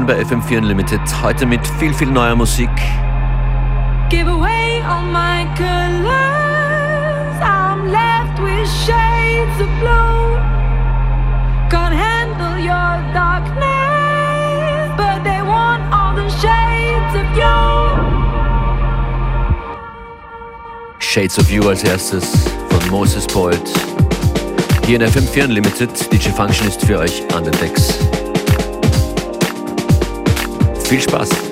willkommen bei FM4 Unlimited. Heute mit viel, viel neuer Musik. Give away all my colors. I'm left with shades of blue. Can't handle your darkness, but they want all the shades of you. Shades of You als erstes von Moses Poet. Hier in FM4 Unlimited. DJ Function ist für euch an den Decks. Viel Spaß!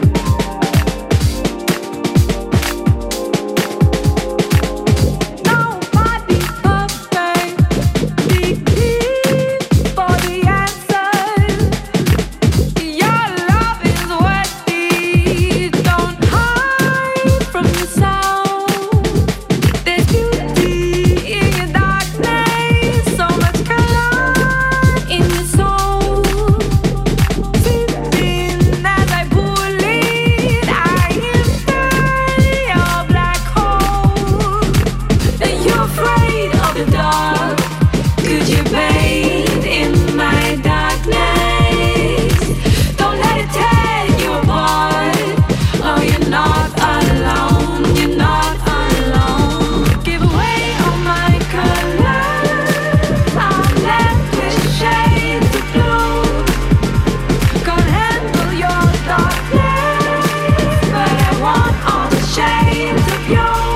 your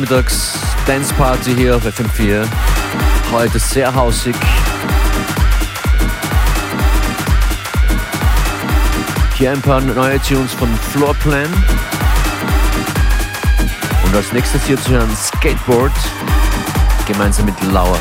Montagnachmittags Dance Party hier auf FM4. Heute sehr hausig. Hier ein paar neue Tunes von Floorplan. Und als nächstes hier zu hören Skateboard gemeinsam mit Lauer.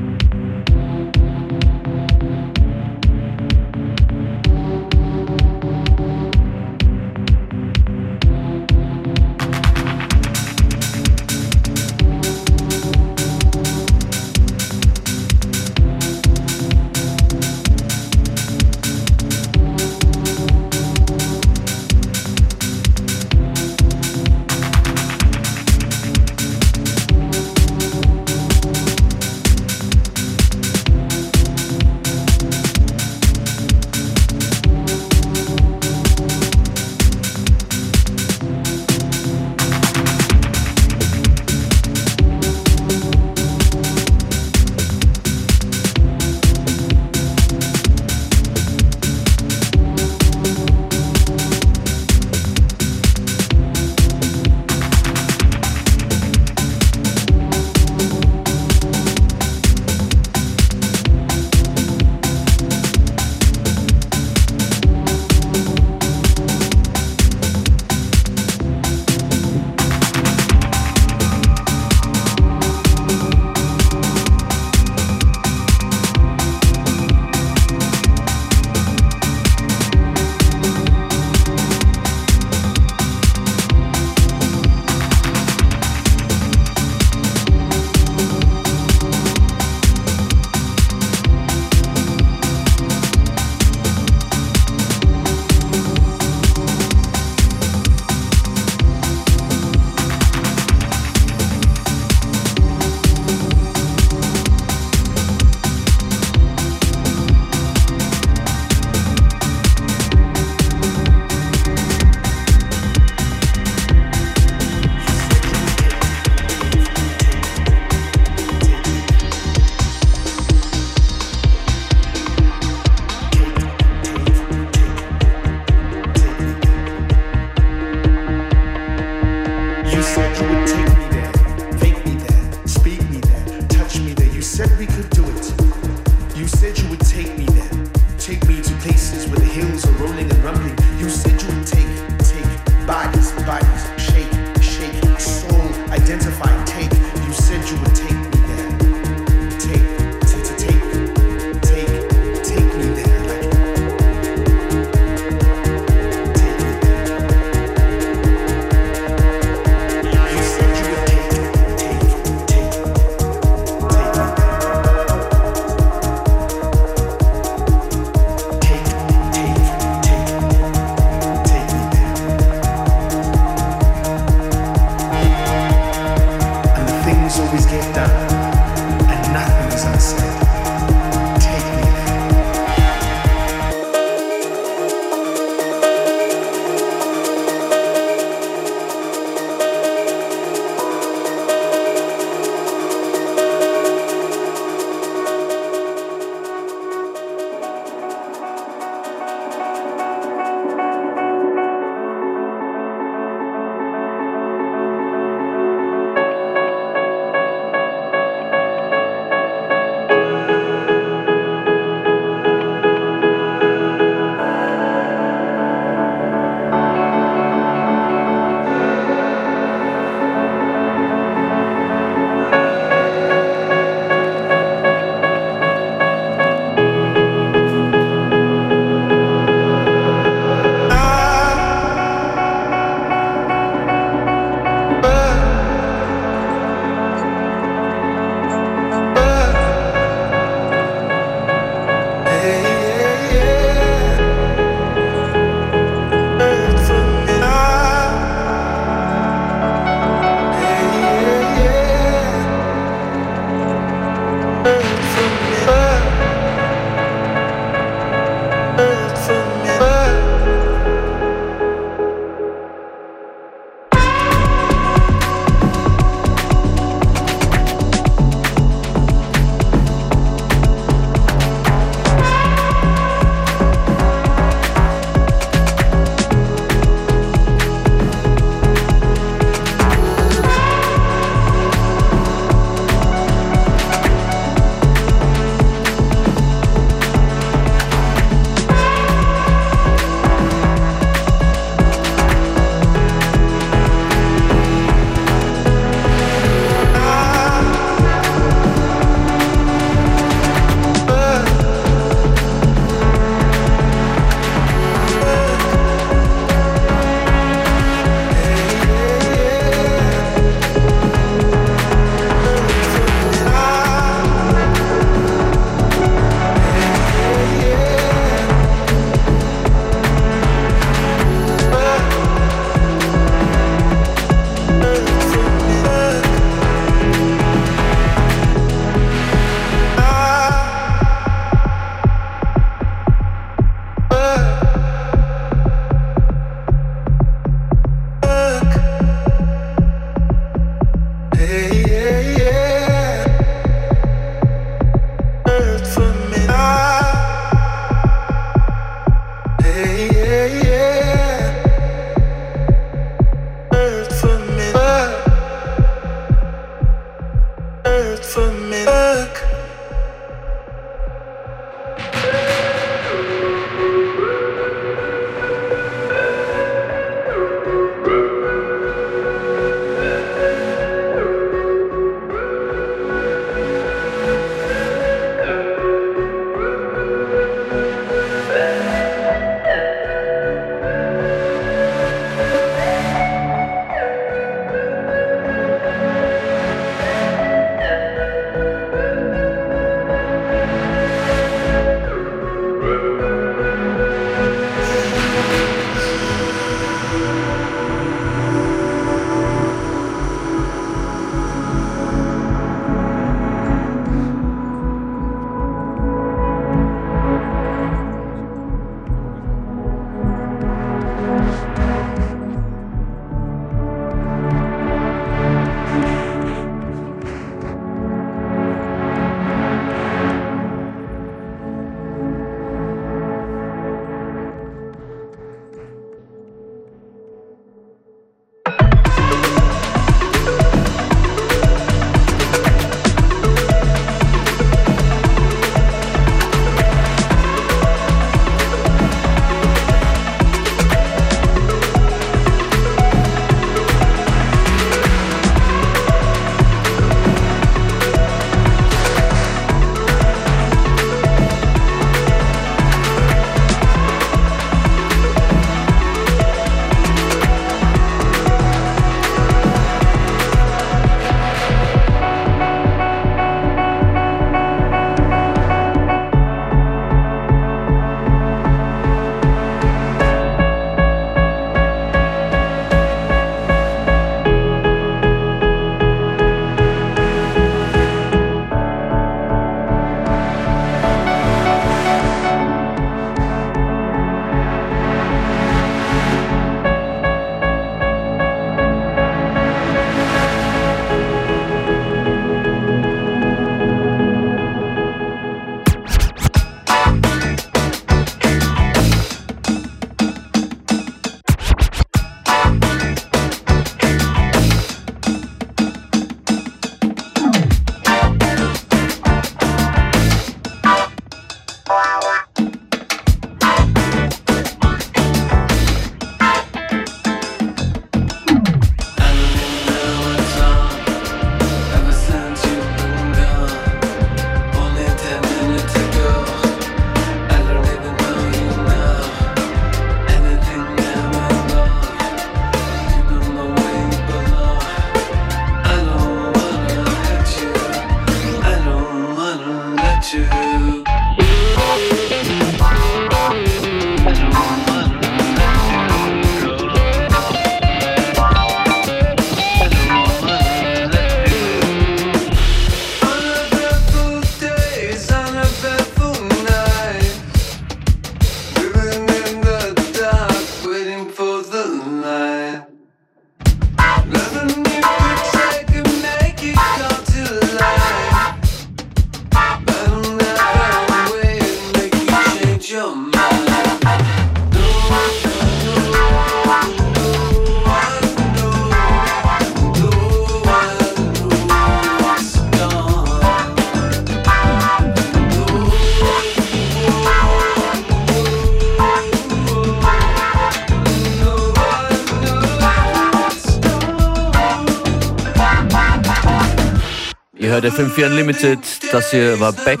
Hört FM4 Unlimited. Das hier war Back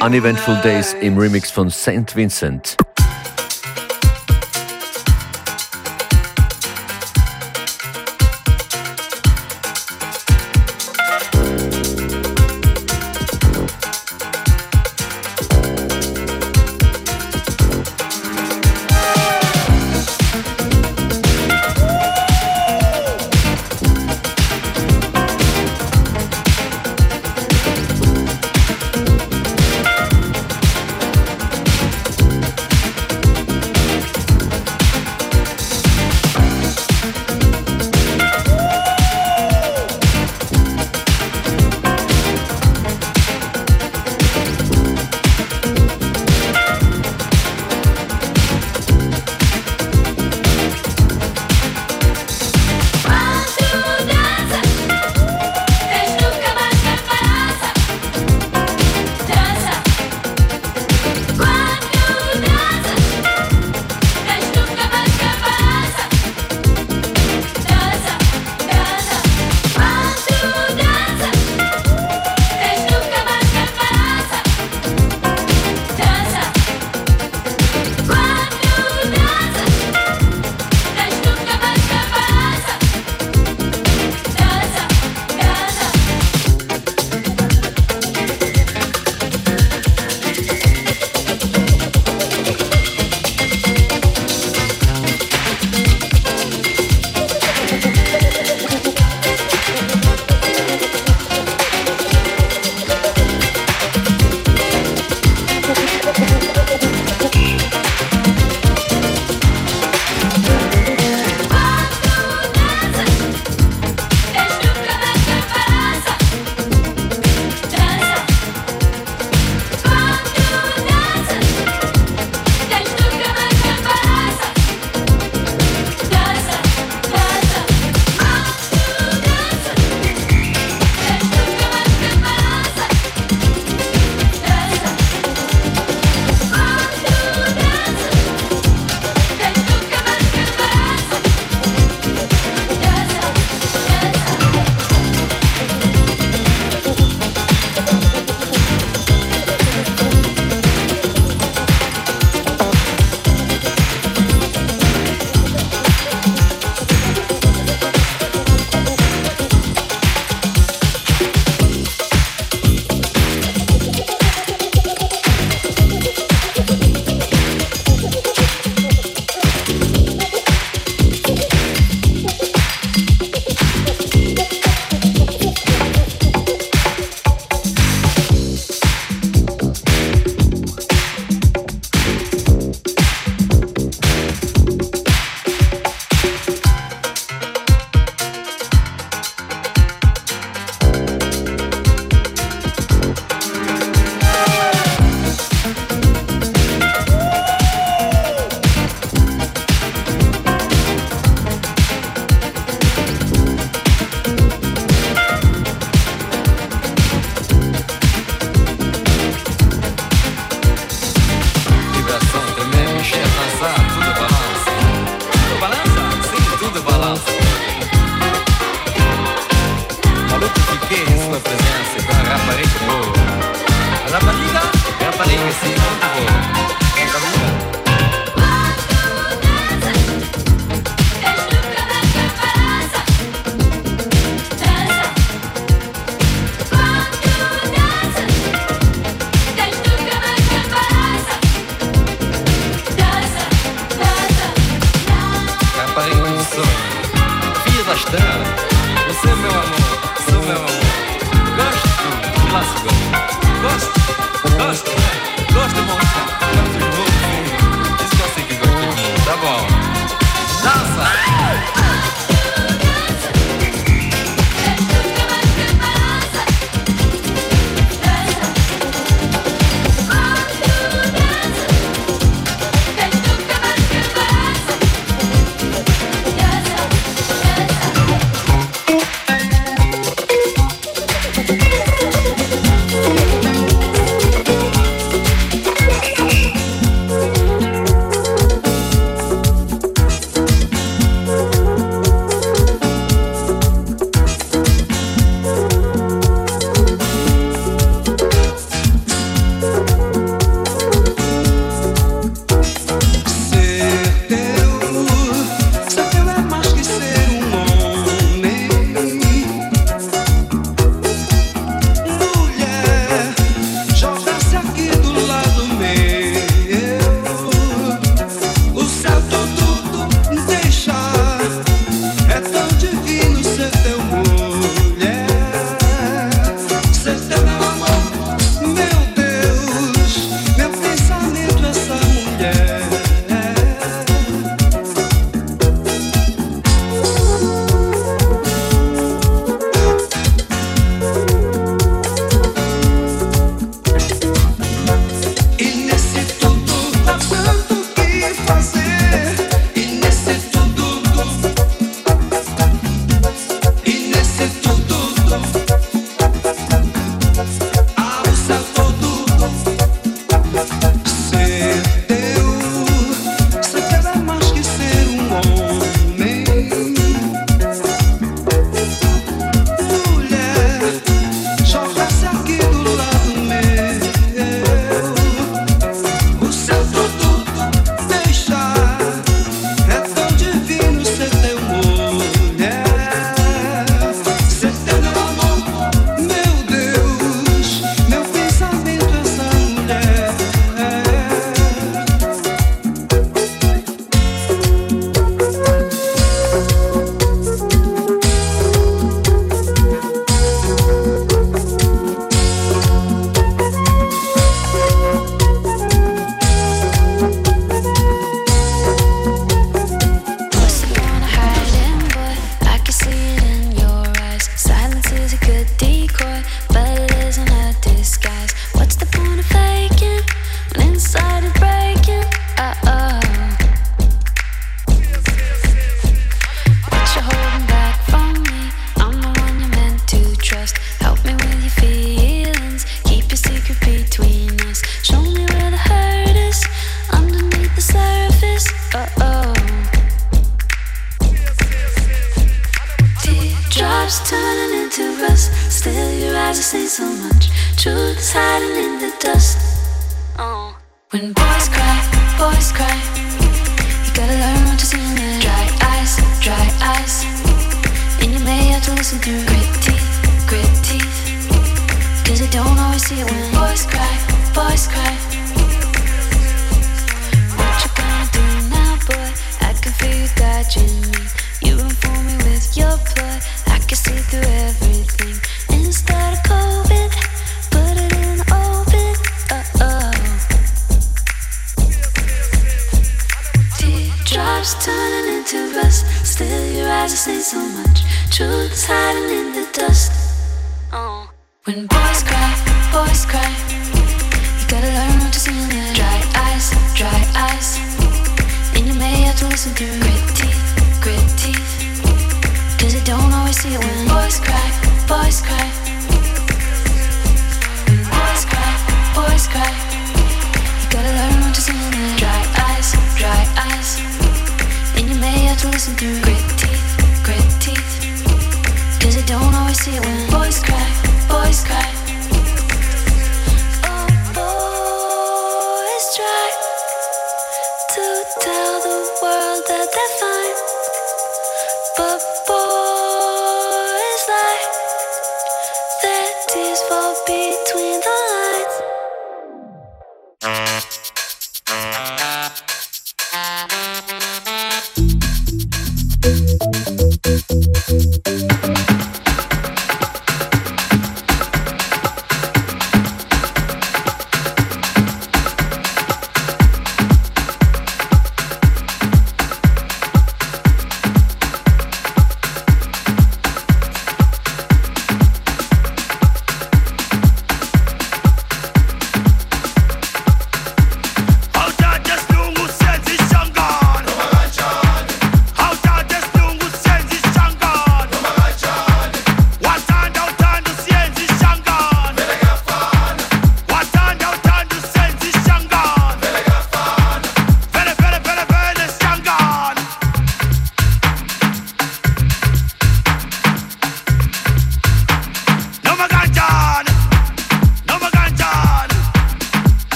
Uneventful Days im Remix von St. Vincent. Cause I say so much? Truth is hiding in the dust. Oh. When boys cry, boys cry. You gotta learn what to see in their dry eyes, dry eyes And you may have to listen through grit teeth, grit teeth. Cause I don't always see it when boys cry, boys cry. What you gonna do now, boy? I can feel you dodging me. You inform me with your blood. I can see through everything. Shadows turning into rust. Still, your eyes say so much. Truth hiding in the dust. Oh. When boys cry, boys cry. You gotta learn what to see in their dry eyes, dry eyes. And you may have to listen to grit teeth, grit teeth. Cause you don't always see it when boys cry, boys cry. Boys cry, boys cry. You gotta learn what to see in their dry eyes, dry eyes. May have to listen grit teeth, you don't always see it when boys cry, boys cry.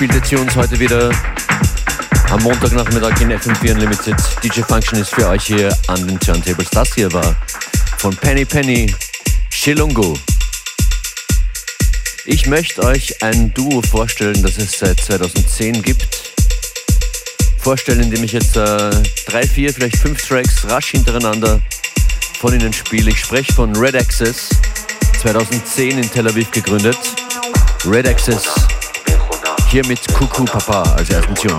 Gespielte Tunes heute wieder am Montagnachmittag in FM4 Unlimited. DJ Function ist für euch hier an den Turntables. Das hier war von Penny Penny Shilungu. Ich möchte euch ein Duo vorstellen, das es seit 2010 gibt. Vorstellen, indem ich jetzt äh, drei, vier, vielleicht fünf Tracks rasch hintereinander von ihnen spiele. Ich spreche von Red Access, 2010 in Tel Aviv gegründet. Red Access hier mit Kuku Papa als ersten Tune.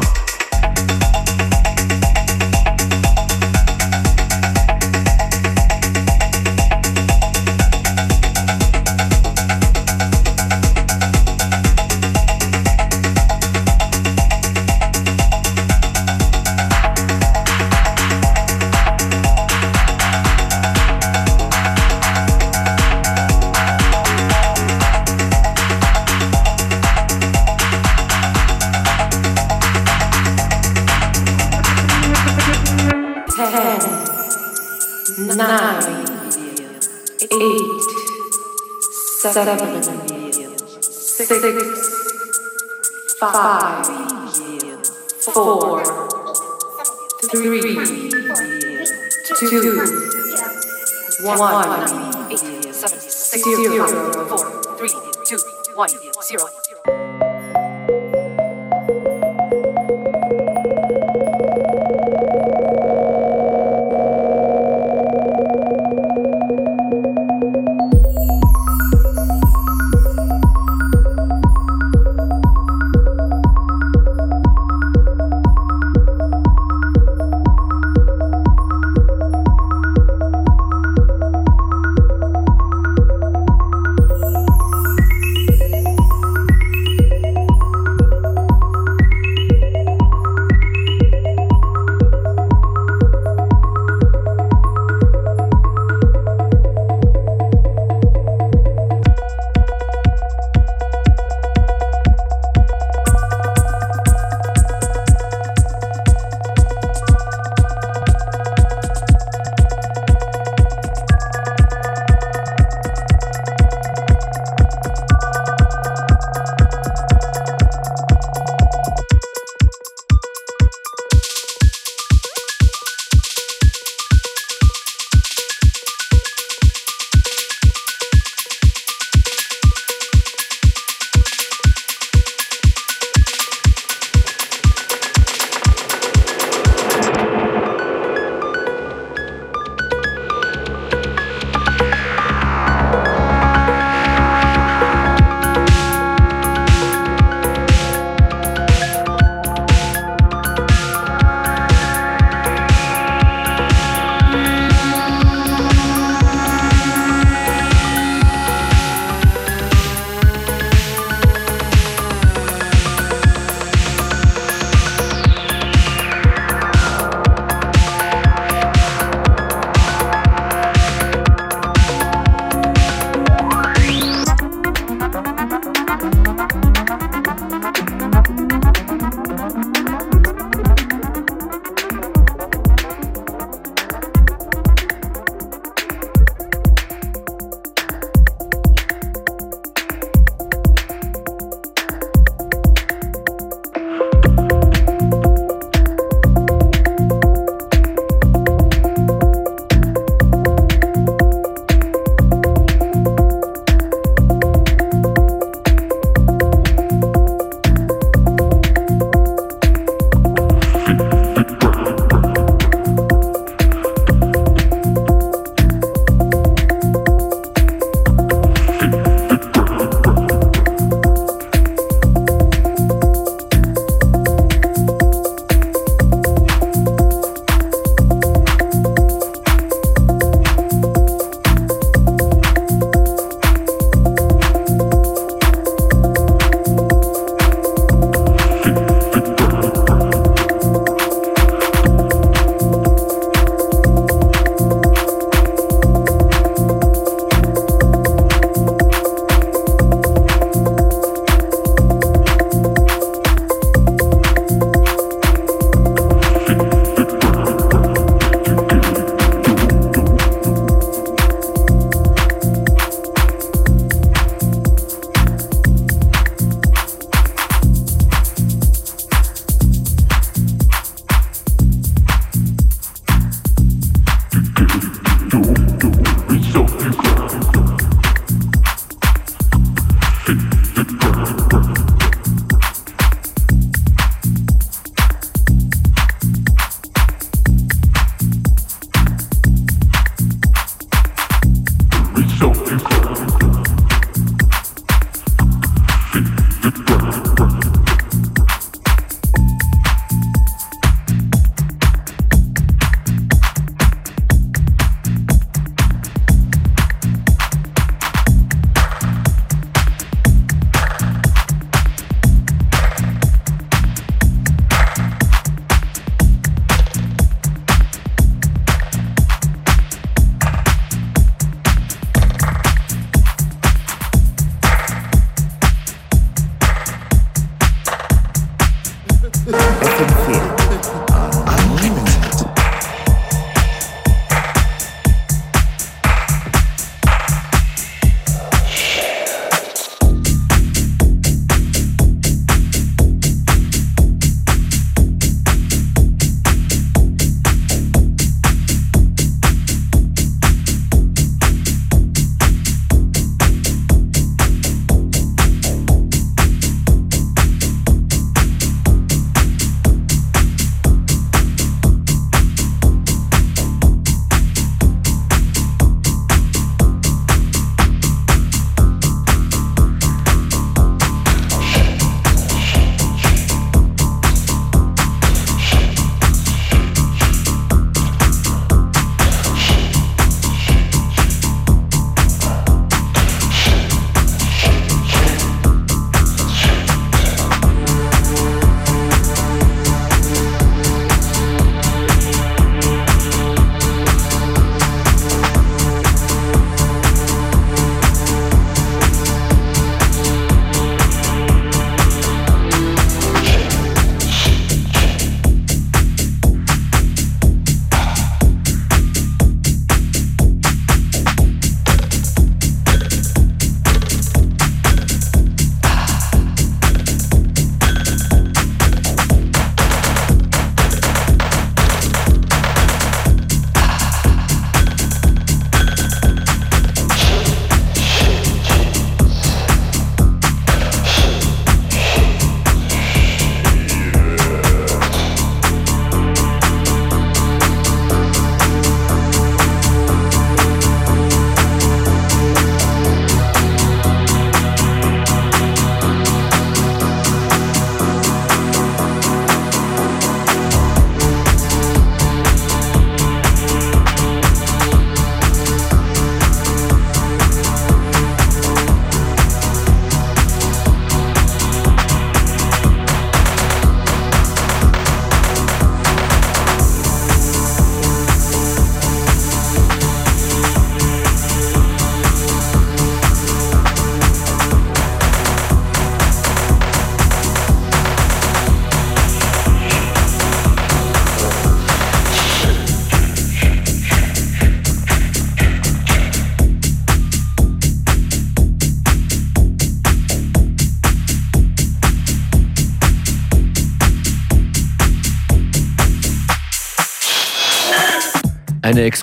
Seven, six, five, four, three, two, one, zero. Four, three, two, one, zero.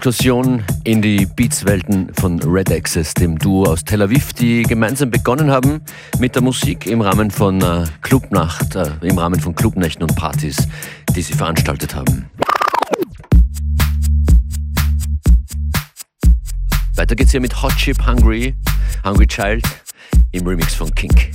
Exkursion in die Beats-Welten von Red Access, dem Duo aus Tel Aviv, die gemeinsam begonnen haben mit der Musik im Rahmen von äh, Clubnacht, äh, im Rahmen von Clubnächten und Partys, die sie veranstaltet haben. Weiter geht's hier mit Hot Chip Hungry, Hungry Child im Remix von Kink.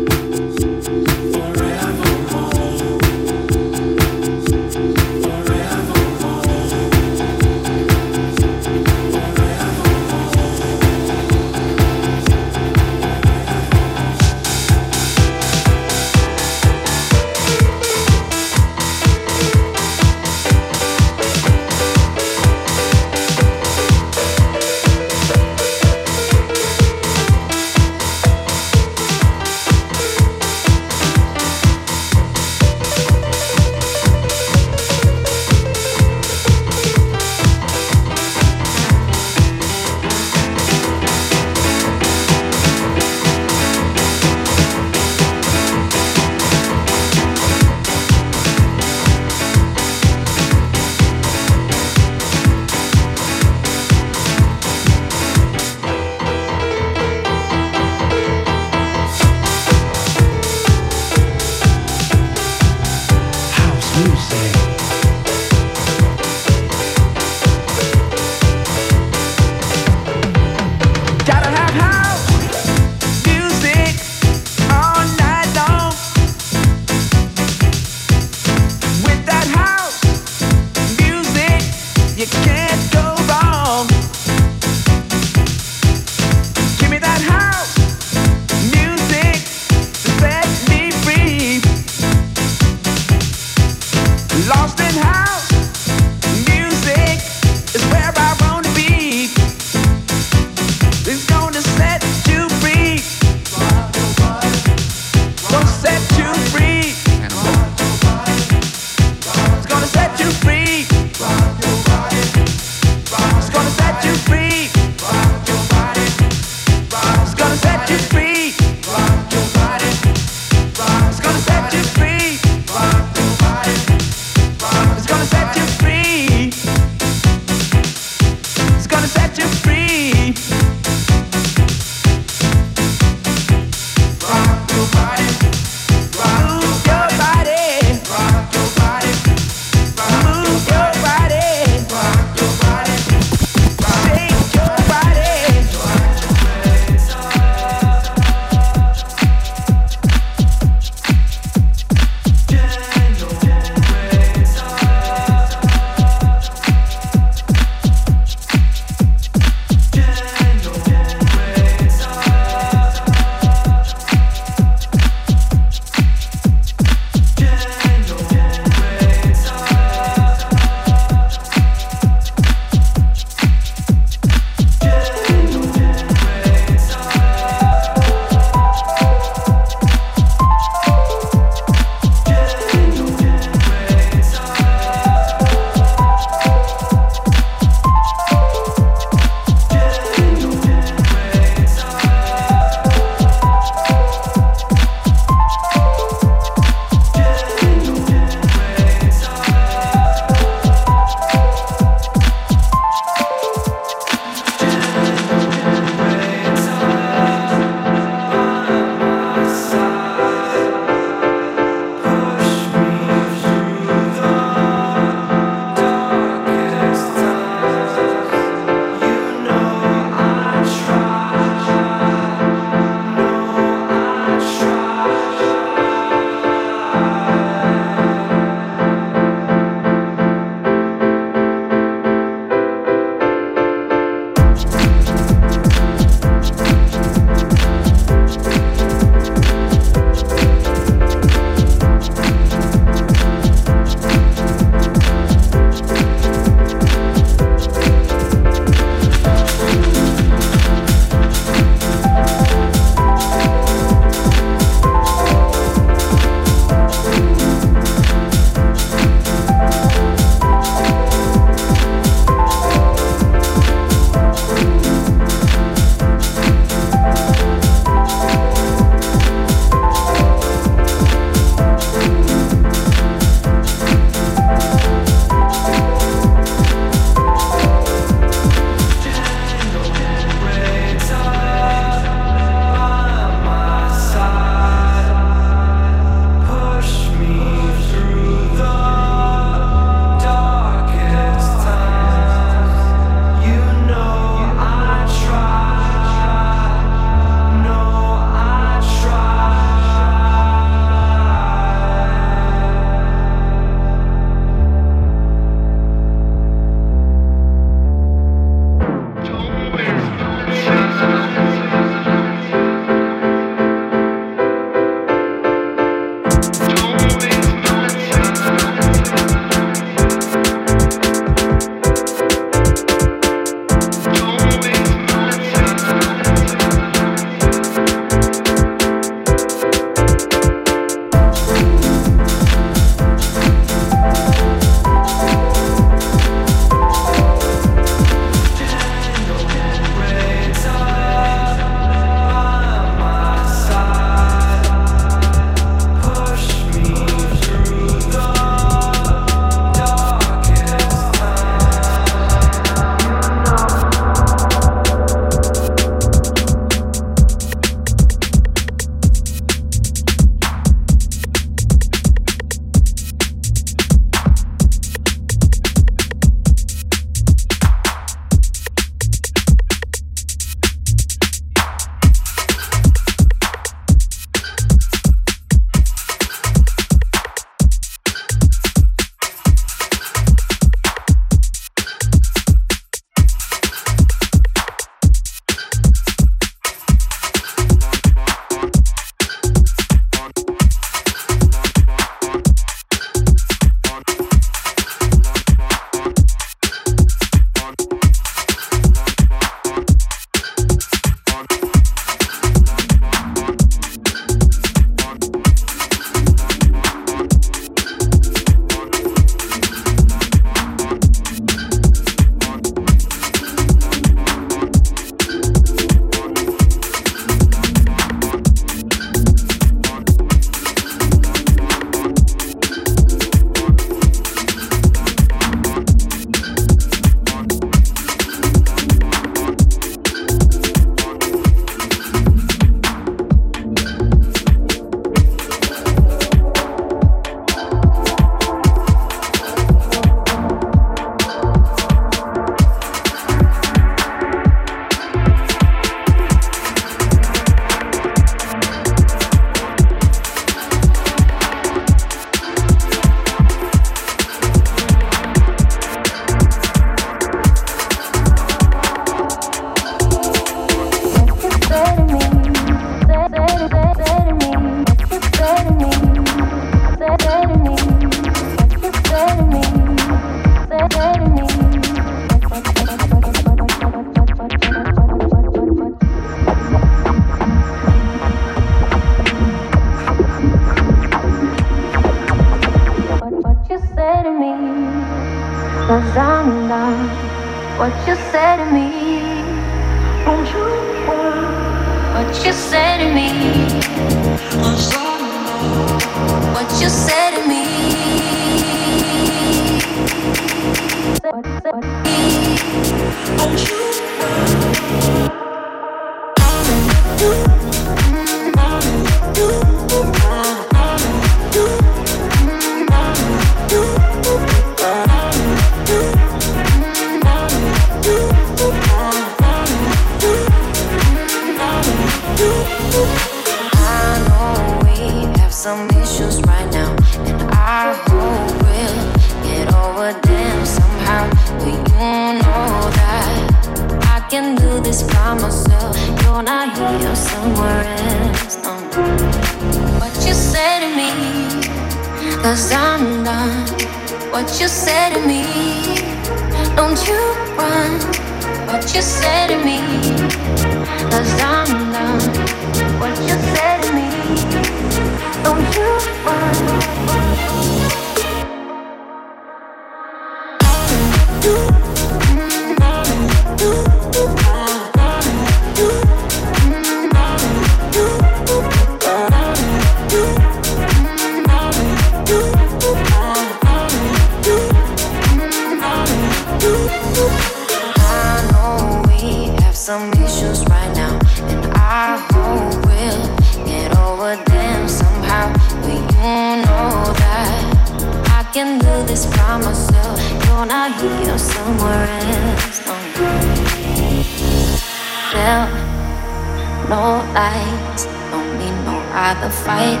the fight.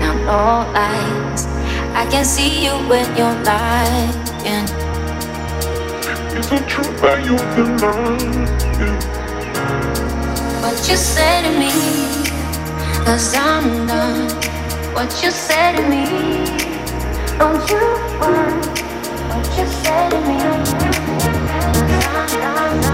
Now, no lies. I can see you when you're lying. Isn't true that you've been lying? What you say to me, cause I'm done. What you say to me, don't you want? What you say to me, i I'm done.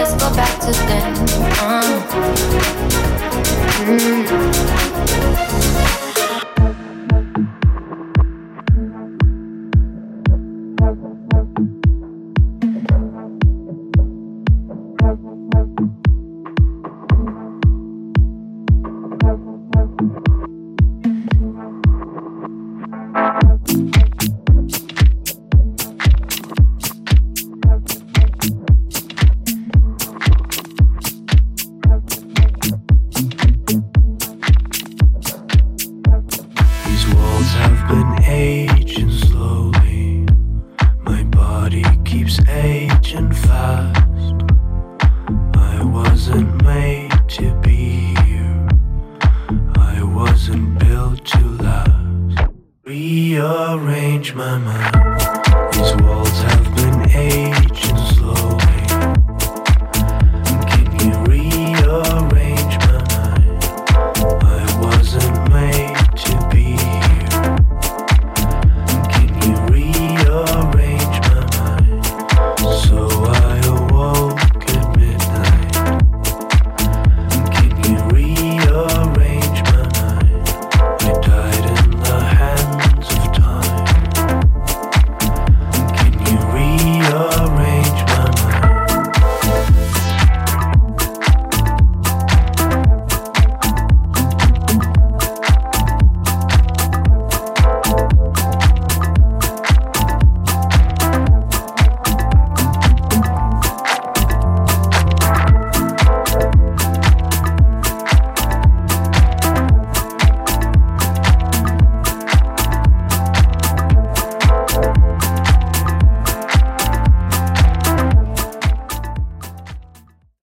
Let's go back to then. Uh. Mm.